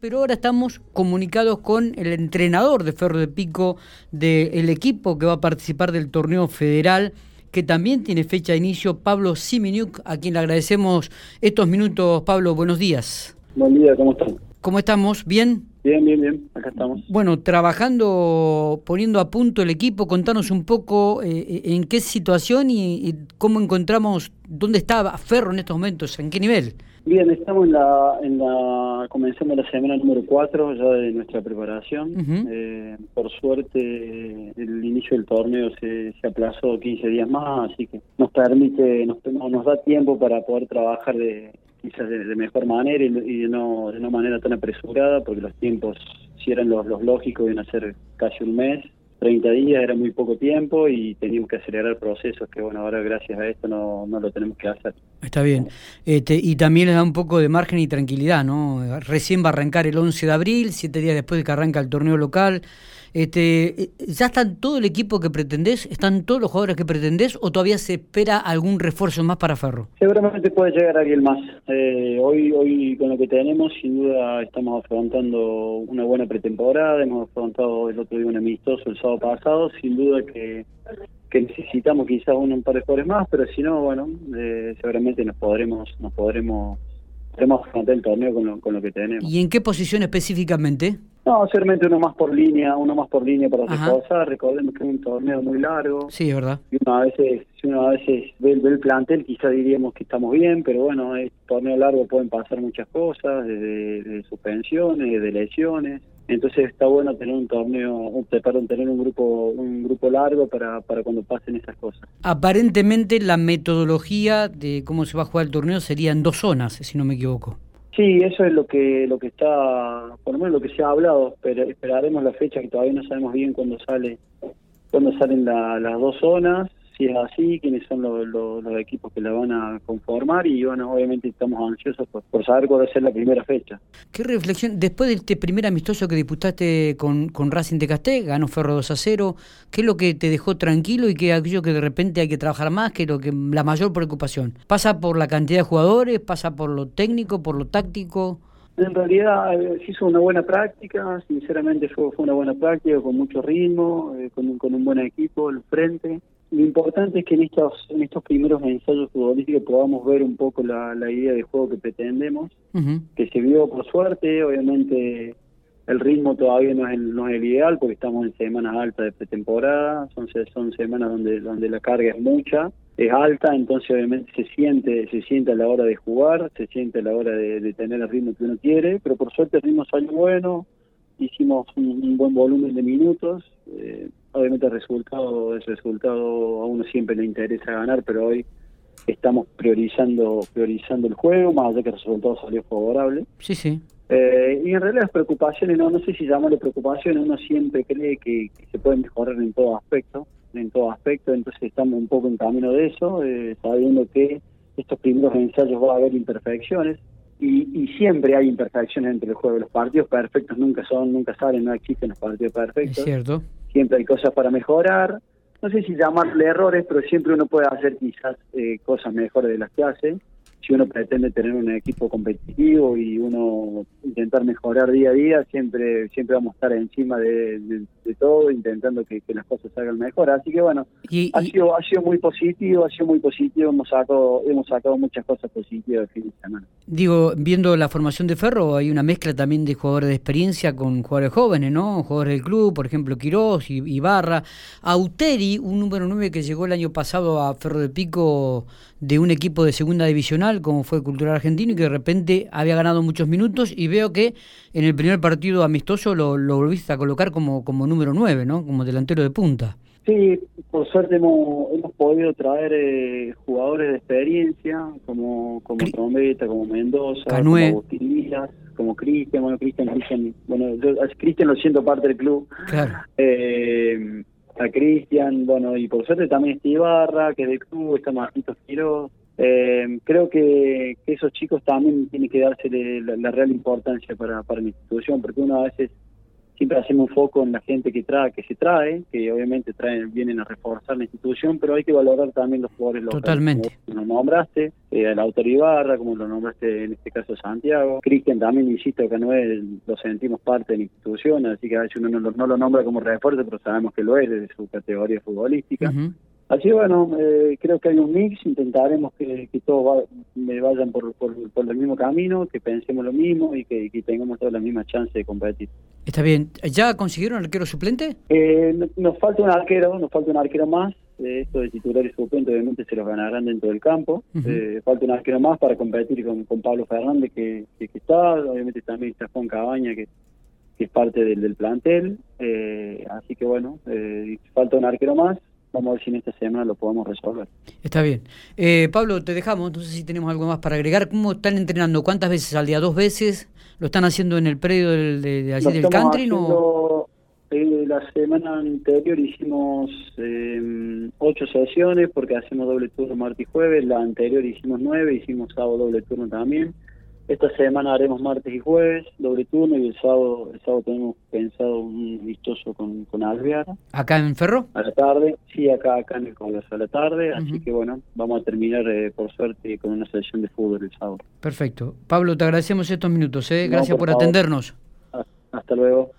pero ahora estamos comunicados con el entrenador de Ferro de Pico del equipo que va a participar del torneo federal que también tiene fecha de inicio, Pablo Siminiuk, a quien le agradecemos estos minutos. Pablo, buenos días. Buen día, ¿cómo están? ¿Cómo estamos? ¿Bien? Bien, bien, bien, acá estamos. Bueno, trabajando, poniendo a punto el equipo, contanos un poco eh, en qué situación y, cómo encontramos, dónde está Ferro en estos momentos, en qué nivel. Bien, estamos en la, en la comenzando la semana número 4 ya de nuestra preparación. Eh, por suerte el inicio del torneo se, se aplazó 15 días más, así que nos permite, nos, nos da tiempo para poder trabajar de, quizás de, mejor manera y, de, no, de no manera tan apresurada, porque los tiempos, si eran los, los lógicos, iban a ser casi un mes. 30 días era muy poco tiempo y teníamos que acelerar procesos que, bueno, ahora gracias a esto no, no lo tenemos que hacer. Está bien. Este, y también les da un poco de margen y tranquilidad, ¿no? Recién va a arrancar el 11 de abril, siete días después de que arranca el torneo local. Este, eh, ¿Ya están todo el equipo que pretendés? ¿Están todos los jugadores que pretendés o todavía se espera algún refuerzo más para Ferro? Seguramente puede llegar alguien más. Eh, hoy, hoy con lo que tenemos, sin duda estamos afrontando una buena pretemporada. Hemos afrontado el otro día un amistoso el sábado pasado. Sin duda que, que necesitamos quizás un, par de jugadores más, pero si no, bueno, eh, seguramente nos podremos, nos podremos, podremos afrontar el torneo con lo, con lo que tenemos. ¿Y en qué posición específicamente? No, seguramente uno más por línea, uno más por línea para cosas. Recordemos que es un torneo muy largo. Sí, es verdad. Y uno a veces, si uno a veces ve, el plantel, quizá diríamos que estamos bien, pero bueno, es torneo largo pueden pasar muchas cosas, desde, suspensiones, de lesiones. Entonces está bueno tener un torneo, perdón, tener un grupo, un grupo largo para, para cuando pasen esas cosas. Aparentemente la metodología de cómo se va a jugar el torneo sería en dos zonas, si no me equivoco. Sí, eso es lo que lo que está, por lo menos lo que se ha hablado, pero esperaremos la fecha que todavía no sabemos bien cuándo sale, cuándo salen las dos zonas si es así, quiénes son los, los, equipos que la van a conformar y bueno, obviamente estamos ansiosos por, saber cuál va a ser la primera fecha. ¿Qué reflexión, después de este primer amistoso que disputaste con, con Racing de Casté, ganó Ferro 2 a 0, qué es lo que te dejó tranquilo y qué aquello que de repente hay que trabajar más, que lo que la mayor preocupación? ¿Pasa por la cantidad de jugadores, pasa por lo técnico, por lo táctico? En realidad eh, se hizo una buena práctica, sinceramente fue, fue una buena práctica, con mucho ritmo, eh, con, con un buen equipo al frente lo importante es que en estos, en estos primeros ensayos futbolísticos podamos ver un poco la, la idea de juego que pretendemos, que se vio por suerte, obviamente el ritmo todavía no es el, no es el ideal porque estamos en semanas altas de pretemporada, son, son semanas donde, donde la carga es mucha, es alta, entonces obviamente se siente, se siente a la hora de jugar, se siente a la hora de, tener el ritmo que uno quiere, pero por suerte el ritmo salió bueno, hicimos un, buen volumen de minutos, eh, obviamente el resultado, el resultado a uno siempre le interesa ganar, pero hoy estamos priorizando priorizando el juego, más allá que el resultado salió favorable. Sí, sí. Eh, y en realidad las preocupaciones, no, no sé si llamarle preocupaciones, uno siempre cree que, se pueden mejorar en todo aspecto, en todo aspecto, entonces estamos un poco en camino de eso, eh, sabiendo que estos primeros ensayos va a haber imperfecciones, y, siempre hay imperfecciones entre el juego. Los partidos perfectos nunca son, nunca salen, no existen los partidos perfectos. Es cierto. Siempre hay cosas para mejorar. No sé si llamarle errores, pero siempre uno puede hacer quizás eh, cosas mejores de las que hace si uno pretende tener un equipo competitivo y uno intentar mejorar día a día, siempre siempre vamos a estar encima de, todo, intentando que, las cosas salgan mejor. Así que bueno, ha, sido, ha sido muy positivo, ha sido muy positivo, hemos sacado, hemos sacado muchas cosas positivas el fin de semana. Digo, viendo la formación de Ferro, hay una mezcla también de jugadores de experiencia con jugadores jóvenes, ¿no? Jugadores del club, por ejemplo, Quirós y Ibarra. Auteri, un número 9 que llegó el año pasado a Ferro de Pico de un equipo de segunda divisional como fue Cultural Argentino y que de repente había ganado muchos minutos y veo que en el primer partido amistoso lo, lo volviste a colocar como, como número 9, ¿no? Como delantero de punta. Sí, por suerte hemos, hemos podido traer eh, jugadores de experiencia como como Trombeta, como Mendoza, como Agustín como Cristian, bueno, Cristian, Cristian, bueno, yo Cristian lo siento parte del club. Claro. Eh, a Cristian, bueno, y por suerte también está Ibarra, que es del club, está Marquito Quiroz. Eh, creo que, esos chicos también tienen que darse la, real importancia para, para la institución, porque uno a veces siempre hacemos un foco en la gente que trae, que se trae, que obviamente traen, vienen a reforzar la institución, pero hay que valorar también los jugadores locales. Totalmente. Como lo nombraste, eh, el autor Ibarra, como lo nombraste en este caso Santiago. Cristian también, insisto, que no es, lo sentimos parte de la institución, así que a veces uno no lo, no lo nombra como refuerzo, pero sabemos que lo es de su categoría futbolística. Así bueno, eh, creo que hay un mix, intentaremos que, todos me vayan por, por, el mismo camino, que pensemos lo mismo y que, tengamos todas las mismas chances de competir. Está bien. ¿Ya consiguieron arquero suplente? Eh, nos falta un arquero, nos falta un arquero más. Eh, esto de titulares suplentes obviamente se los ganarán dentro del campo. Eh, falta un arquero más para competir con, con Pablo Fernández que, que, está, obviamente también está Juan Cabaña que, que es parte del, del plantel. así que bueno, falta un arquero más vamos a ver si en esta semana lo podemos resolver. Está bien. Eh, Pablo, te dejamos, no sé si tenemos algo más para agregar. ¿Cómo están entrenando? ¿Cuántas veces al día? ¿Dos veces? ¿Lo están haciendo en el predio del, de, de allí del country? No? Eh, la semana anterior hicimos eh, ocho sesiones porque hacemos doble turno martes y jueves. La anterior hicimos nueve, hicimos sábado doble turno también. Esta semana haremos martes y jueves, doble turno, y el sábado, el sábado tenemos pensado un vistoso con, con Alvear. ¿Acá en Ferro? A la tarde, sí, acá, acá en el Congreso a la tarde, así que bueno, vamos a terminar eh, por suerte con una sesión de fútbol el sábado. Perfecto. Pablo, te agradecemos estos minutos, ¿eh? gracias por, atendernos. Hasta luego.